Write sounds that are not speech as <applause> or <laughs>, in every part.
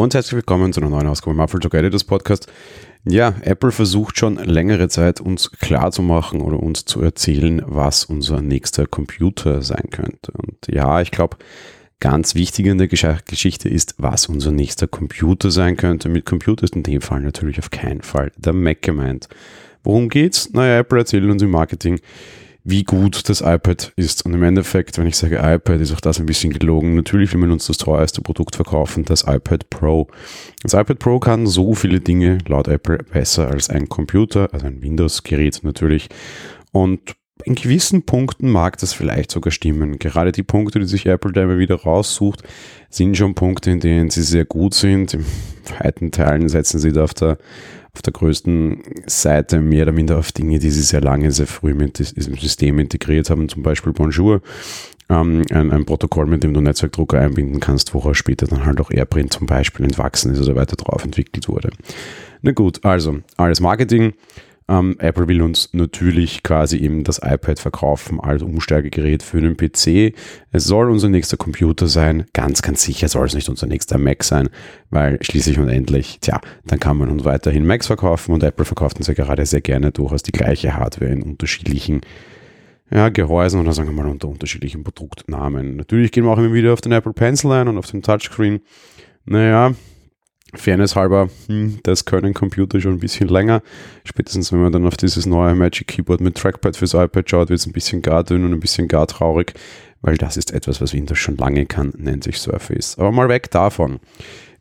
Und herzlich willkommen zu einer neuen Ausgabe im Apple Talk Editors Podcast. Ja, Apple versucht schon längere Zeit uns klarzumachen oder uns zu erzählen, was unser nächster Computer sein könnte. Und ja, ich glaube, ganz wichtig in der Geschichte ist, was unser nächster Computer sein könnte. Mit Computer ist in dem Fall natürlich auf keinen Fall der Mac gemeint. Worum geht's? Naja, Apple erzählt uns im Marketing, wie gut das iPad ist. Und im Endeffekt, wenn ich sage iPad, ist auch das ein bisschen gelogen. Natürlich will man uns das teuerste Produkt verkaufen, das iPad Pro. Das iPad Pro kann so viele Dinge laut Apple besser als ein Computer, also ein Windows-Gerät natürlich. Und in gewissen Punkten mag das vielleicht sogar stimmen. Gerade die Punkte, die sich Apple da immer wieder raussucht, sind schon Punkte, in denen sie sehr gut sind. In weiten Teilen setzen sie da auf der auf der größten Seite mehr oder minder auf Dinge, die sie sehr lange, sehr früh mit diesem System integriert haben, zum Beispiel Bonjour, ähm, ein, ein, Protokoll, mit dem du Netzwerkdrucker einbinden kannst, woraus später dann halt auch AirPrint zum Beispiel entwachsen ist oder weiter drauf entwickelt wurde. Na gut, also alles Marketing. Ähm, Apple will uns natürlich quasi eben das iPad verkaufen als Umsteigegerät für den PC. Es soll unser nächster Computer sein. Ganz, ganz sicher soll es nicht unser nächster Mac sein, weil schließlich und endlich, tja, dann kann man uns weiterhin Macs verkaufen und Apple verkauft uns ja gerade sehr gerne durchaus die gleiche Hardware in unterschiedlichen ja, Gehäusen oder sagen wir mal unter unterschiedlichen Produktnamen. Natürlich gehen wir auch immer wieder auf den Apple Pencil ein und auf den Touchscreen. Naja, Fairness halber, hm, das können Computer schon ein bisschen länger. Spätestens wenn man dann auf dieses neue Magic Keyboard mit Trackpad fürs iPad schaut, wird es ein bisschen gar dünn und ein bisschen gar traurig, weil das ist etwas, was Windows schon lange kann, nennt sich Surface. Aber mal weg davon.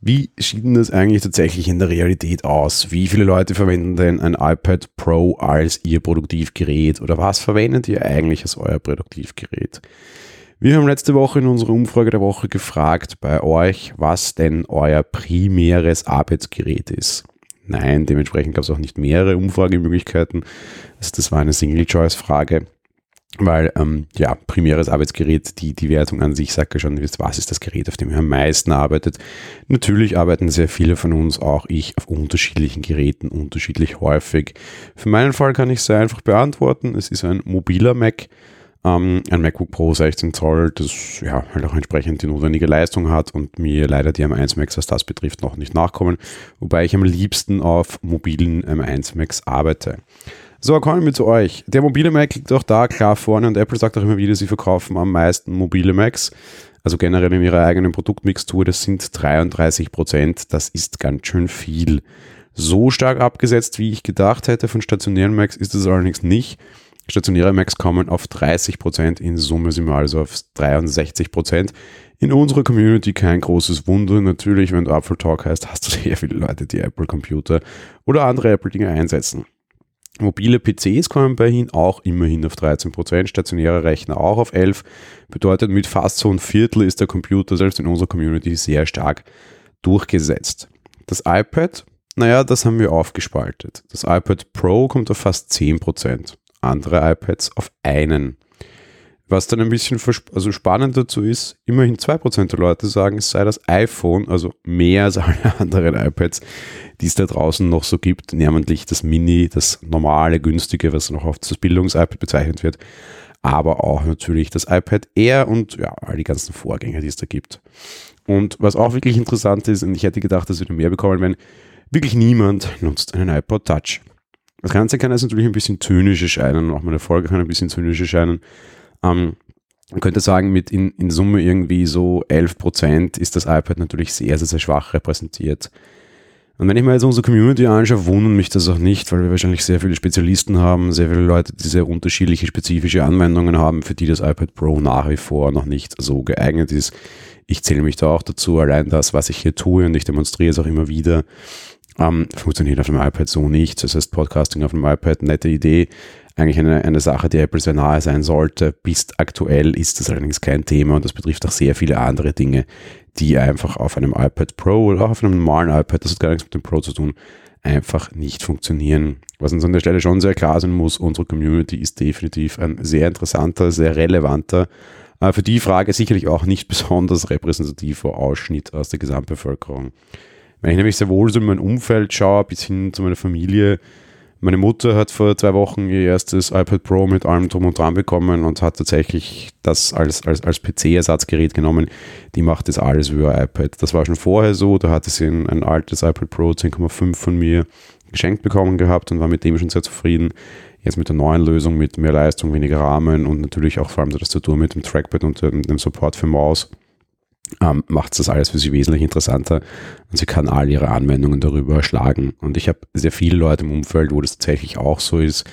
Wie sieht denn das eigentlich tatsächlich in der Realität aus? Wie viele Leute verwenden denn ein iPad Pro als ihr Produktivgerät? Oder was verwendet ihr eigentlich als euer Produktivgerät? Wir haben letzte Woche in unserer Umfrage der Woche gefragt bei euch, was denn euer primäres Arbeitsgerät ist. Nein, dementsprechend gab es auch nicht mehrere Umfragemöglichkeiten. Das war eine Single-Choice-Frage, weil ähm, ja, primäres Arbeitsgerät, die, die Wertung an sich sagt ja schon, was ist das Gerät, auf dem ihr am meisten arbeitet. Natürlich arbeiten sehr viele von uns, auch ich, auf unterschiedlichen Geräten, unterschiedlich häufig. Für meinen Fall kann ich sehr einfach beantworten. Es ist ein mobiler Mac ähm, ein MacBook Pro 16 Zoll, das ja halt auch entsprechend die notwendige Leistung hat und mir leider die M1 Max, was das betrifft, noch nicht nachkommen, wobei ich am liebsten auf mobilen M1 Max arbeite. So, kommen wir zu euch. Der mobile Mac liegt auch da klar vorne und Apple sagt auch immer wieder, sie verkaufen am meisten mobile Macs. Also generell in ihrer eigenen Produktmixtur, das sind 33 Prozent. Das ist ganz schön viel. So stark abgesetzt, wie ich gedacht hätte von stationären Macs, ist es allerdings nicht. Stationäre Macs kommen auf 30 Prozent, in Summe sind wir also auf 63 Prozent. In unserer Community kein großes Wunder. Natürlich, wenn du Apple Talk heißt, hast du <laughs> sehr viele Leute, die Apple Computer oder andere Apple-Dinge einsetzen. Mobile PCs kommen bei Ihnen auch immerhin auf 13%, Prozent, stationäre Rechner auch auf 11%. Bedeutet, mit fast so ein Viertel ist der Computer selbst in unserer Community sehr stark durchgesetzt. Das iPad, naja, das haben wir aufgespaltet. Das iPad Pro kommt auf fast 10% andere iPads auf einen. Was dann ein bisschen also spannend dazu ist, immerhin 2% der Leute sagen, es sei das iPhone, also mehr als alle <laughs> anderen iPads, die es da draußen noch so gibt, namentlich das Mini, das normale, günstige, was noch oft das Bildungs-iPad bezeichnet wird, aber auch natürlich das iPad Air und ja, all die ganzen Vorgänger, die es da gibt. Und was auch wirklich interessant ist, und ich hätte gedacht, dass wir mehr bekommen, wenn wirklich niemand nutzt einen iPod Touch. Das Ganze kann jetzt natürlich ein bisschen zynisch erscheinen, auch meine Folge kann ein bisschen zynisch erscheinen. Ähm, man könnte sagen, mit in, in Summe irgendwie so 11% ist das iPad natürlich sehr, sehr, sehr schwach repräsentiert. Und wenn ich mir jetzt unsere Community anschaue, wundern mich das auch nicht, weil wir wahrscheinlich sehr viele Spezialisten haben, sehr viele Leute, die sehr unterschiedliche spezifische Anwendungen haben, für die das iPad Pro nach wie vor noch nicht so geeignet ist. Ich zähle mich da auch dazu, allein das, was ich hier tue und ich demonstriere es auch immer wieder, ähm, funktioniert auf dem iPad so nicht. Das heißt, Podcasting auf dem iPad, nette Idee. Eigentlich eine, eine Sache, die Apple sehr nahe sein sollte. Bis aktuell ist das allerdings kein Thema und das betrifft auch sehr viele andere Dinge, die einfach auf einem iPad Pro oder auch auf einem normalen iPad, das hat gar nichts mit dem Pro zu tun, einfach nicht funktionieren. Was uns an der Stelle schon sehr klar sein muss, unsere Community ist definitiv ein sehr interessanter, sehr relevanter, äh, für die Frage sicherlich auch nicht besonders repräsentativer Ausschnitt aus der Gesamtbevölkerung. Wenn ich nämlich sehr wohl so in mein Umfeld schaue, bis hin zu meiner Familie, Meine Mutter hat vor zwei Wochen ihr erstes iPad Pro mit allem drum und dran bekommen und hat tatsächlich das als, als, als PC-Ersatzgerät genommen. Die macht das alles über iPad. Das war schon vorher so, da hatte sie ein, ein altes iPad Pro 10,5 von mir geschenkt bekommen gehabt und war mit dem schon sehr zufrieden. Jetzt mit der neuen Lösung mit mehr Leistung, weniger Rahmen und natürlich auch vor allem der Tastatur mit dem Trackpad und dem Support für Maus ähm, macht das alles für sie wesentlich interessanter und sie kann all ihre Anwendungen darüber erschlagen. Und ich habe sehr viele Leute im Umfeld, wo das tatsächlich auch so ist.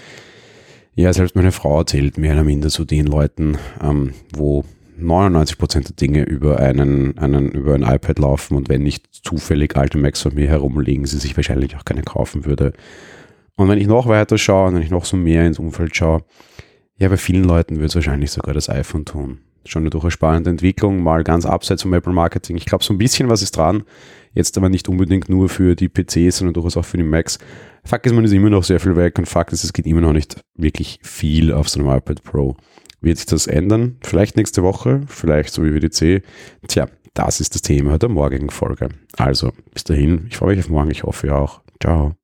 Ja, selbst meine Frau erzählt mehr oder minder zu den Leuten, ähm, wo 99% der Dinge über einen, einen, über ein iPad laufen und wenn nicht zufällig alte Macs von mir herumliegen, sie sich wahrscheinlich auch keine kaufen würde. Und wenn ich noch weiter schaue und wenn ich noch so mehr ins Umfeld schaue, ja, bei vielen Leuten wird es wahrscheinlich sogar das iPhone tun schon eine durchaus spannende Entwicklung, mal ganz abseits vom Apple Marketing. Ich glaube, so ein bisschen was ist dran. Jetzt aber nicht unbedingt nur für die PCs, sondern durchaus auch für die Macs. Fakt ist, man ist immer noch sehr viel weg und Fakt ist, es geht immer noch nicht wirklich viel auf so einem iPad Pro. Wird sich das ändern? Vielleicht nächste Woche, vielleicht so wie WDC. Tja, das ist das Thema der morgigen Folge. Also, bis dahin, ich freue mich auf morgen, ich hoffe ihr auch. Ciao.